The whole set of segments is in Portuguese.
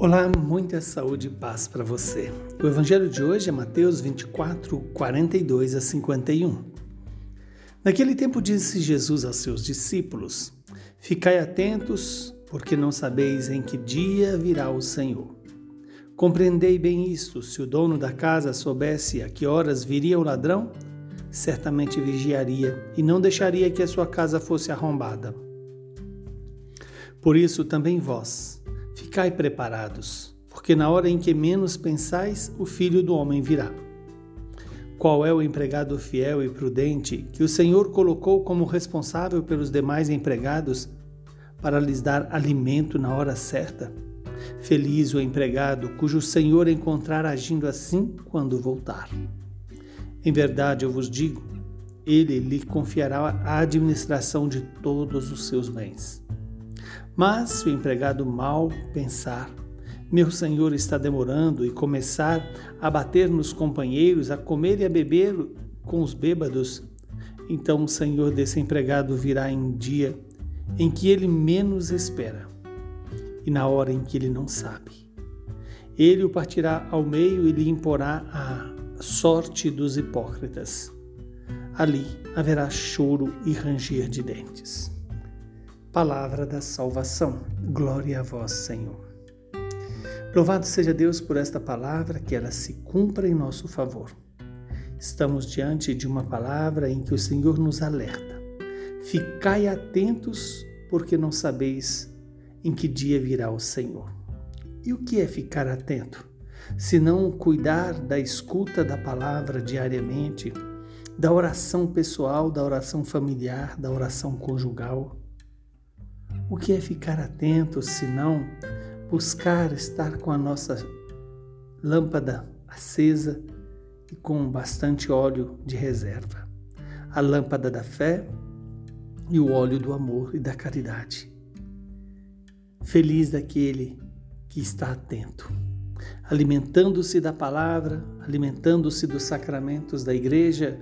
Olá, muita saúde e paz para você. O evangelho de hoje é Mateus 24, 42 a 51. Naquele tempo disse Jesus aos seus discípulos: Ficai atentos, porque não sabeis em que dia virá o Senhor. Compreendei bem isto: se o dono da casa soubesse a que horas viria o ladrão, certamente vigiaria e não deixaria que a sua casa fosse arrombada. Por isso também vós, Ficai preparados, porque na hora em que menos pensais, o filho do homem virá. Qual é o empregado fiel e prudente que o Senhor colocou como responsável pelos demais empregados para lhes dar alimento na hora certa? Feliz o empregado cujo Senhor encontrar agindo assim quando voltar. Em verdade eu vos digo, ele lhe confiará a administração de todos os seus bens. Mas se o empregado mal pensar, meu senhor está demorando e começar a bater nos companheiros, a comer e a beber com os bêbados, então o senhor desse empregado virá em dia em que ele menos espera e na hora em que ele não sabe. Ele o partirá ao meio e lhe imporá a sorte dos hipócritas. Ali haverá choro e ranger de dentes. Palavra da salvação. Glória a vós, Senhor. Louvado seja Deus por esta palavra, que ela se cumpra em nosso favor. Estamos diante de uma palavra em que o Senhor nos alerta. Ficai atentos, porque não sabeis em que dia virá o Senhor. E o que é ficar atento? Se não cuidar da escuta da palavra diariamente, da oração pessoal, da oração familiar, da oração conjugal, o que é ficar atento se não buscar estar com a nossa lâmpada acesa e com bastante óleo de reserva? A lâmpada da fé e o óleo do amor e da caridade. Feliz daquele que está atento, alimentando-se da palavra, alimentando-se dos sacramentos da igreja,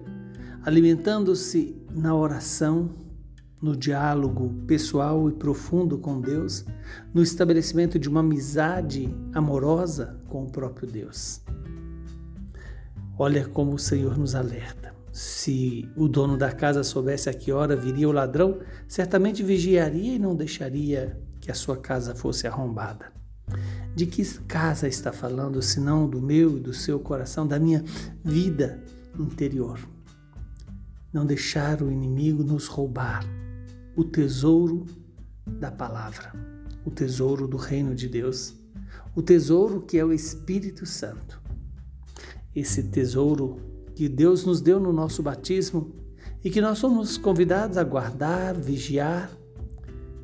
alimentando-se na oração no diálogo pessoal e profundo com Deus, no estabelecimento de uma amizade amorosa com o próprio Deus. Olha como o Senhor nos alerta. Se o dono da casa soubesse a que hora viria o ladrão, certamente vigiaria e não deixaria que a sua casa fosse arrombada. De que casa está falando, senão do meu e do seu coração, da minha vida interior? Não deixar o inimigo nos roubar o tesouro da palavra, o tesouro do reino de Deus, o tesouro que é o Espírito Santo. Esse tesouro que Deus nos deu no nosso batismo e que nós somos convidados a guardar, vigiar,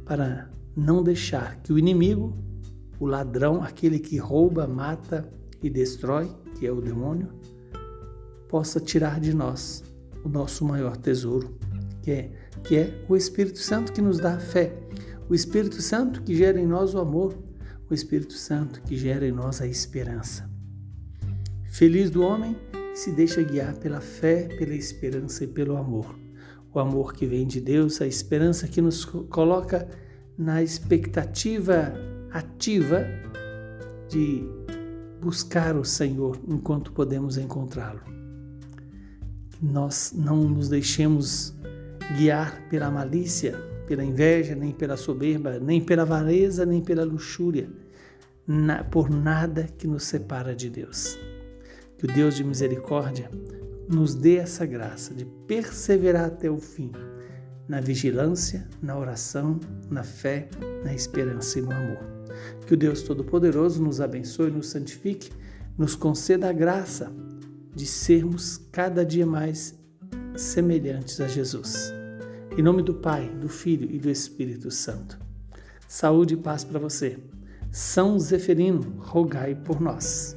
para não deixar que o inimigo, o ladrão, aquele que rouba, mata e destrói, que é o demônio, possa tirar de nós o nosso maior tesouro, que é, que é o Espírito Santo que nos dá a fé, o Espírito Santo que gera em nós o amor, o Espírito Santo que gera em nós a esperança. Feliz do homem que se deixa guiar pela fé, pela esperança e pelo amor. O amor que vem de Deus, a esperança que nos coloca na expectativa ativa de buscar o Senhor enquanto podemos encontrá-lo. Nós não nos deixemos guiar pela malícia, pela inveja, nem pela soberba, nem pela avareza, nem pela luxúria, na, por nada que nos separa de Deus. Que o Deus de misericórdia nos dê essa graça de perseverar até o fim, na vigilância, na oração, na fé, na esperança e no amor. Que o Deus Todo-Poderoso nos abençoe, nos santifique, nos conceda a graça de sermos cada dia mais semelhantes a Jesus. Em nome do Pai, do Filho e do Espírito Santo. Saúde e paz para você. São Zeferino, rogai por nós.